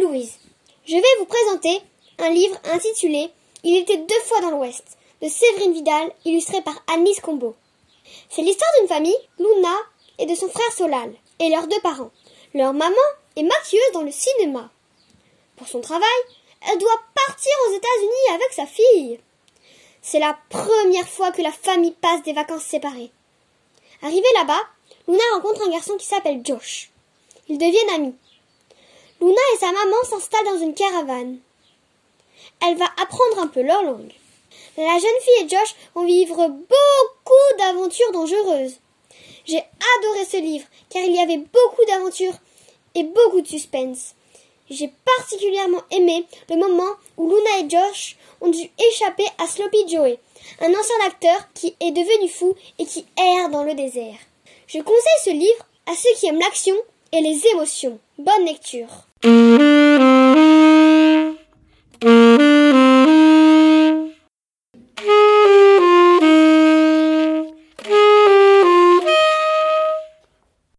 Louise. Je vais vous présenter un livre intitulé Il était deux fois dans l'Ouest de Séverine Vidal, illustré par Annelise Combeau. C'est l'histoire d'une famille, Luna et de son frère Solal, et leurs deux parents. Leur maman est maquilleuse dans le cinéma. Pour son travail, elle doit partir aux États-Unis avec sa fille. C'est la première fois que la famille passe des vacances séparées. Arrivée là-bas, Luna rencontre un garçon qui s'appelle Josh. Ils deviennent amis. Luna et sa maman s'installent dans une caravane. Elle va apprendre un peu leur langue. La jeune fille et Josh vont vivre beaucoup d'aventures dangereuses. J'ai adoré ce livre car il y avait beaucoup d'aventures et beaucoup de suspense. J'ai particulièrement aimé le moment où Luna et Josh ont dû échapper à Sloppy Joey, un ancien acteur qui est devenu fou et qui erre dans le désert. Je conseille ce livre à ceux qui aiment l'action et les émotions. Bonne lecture. Mm-hmm.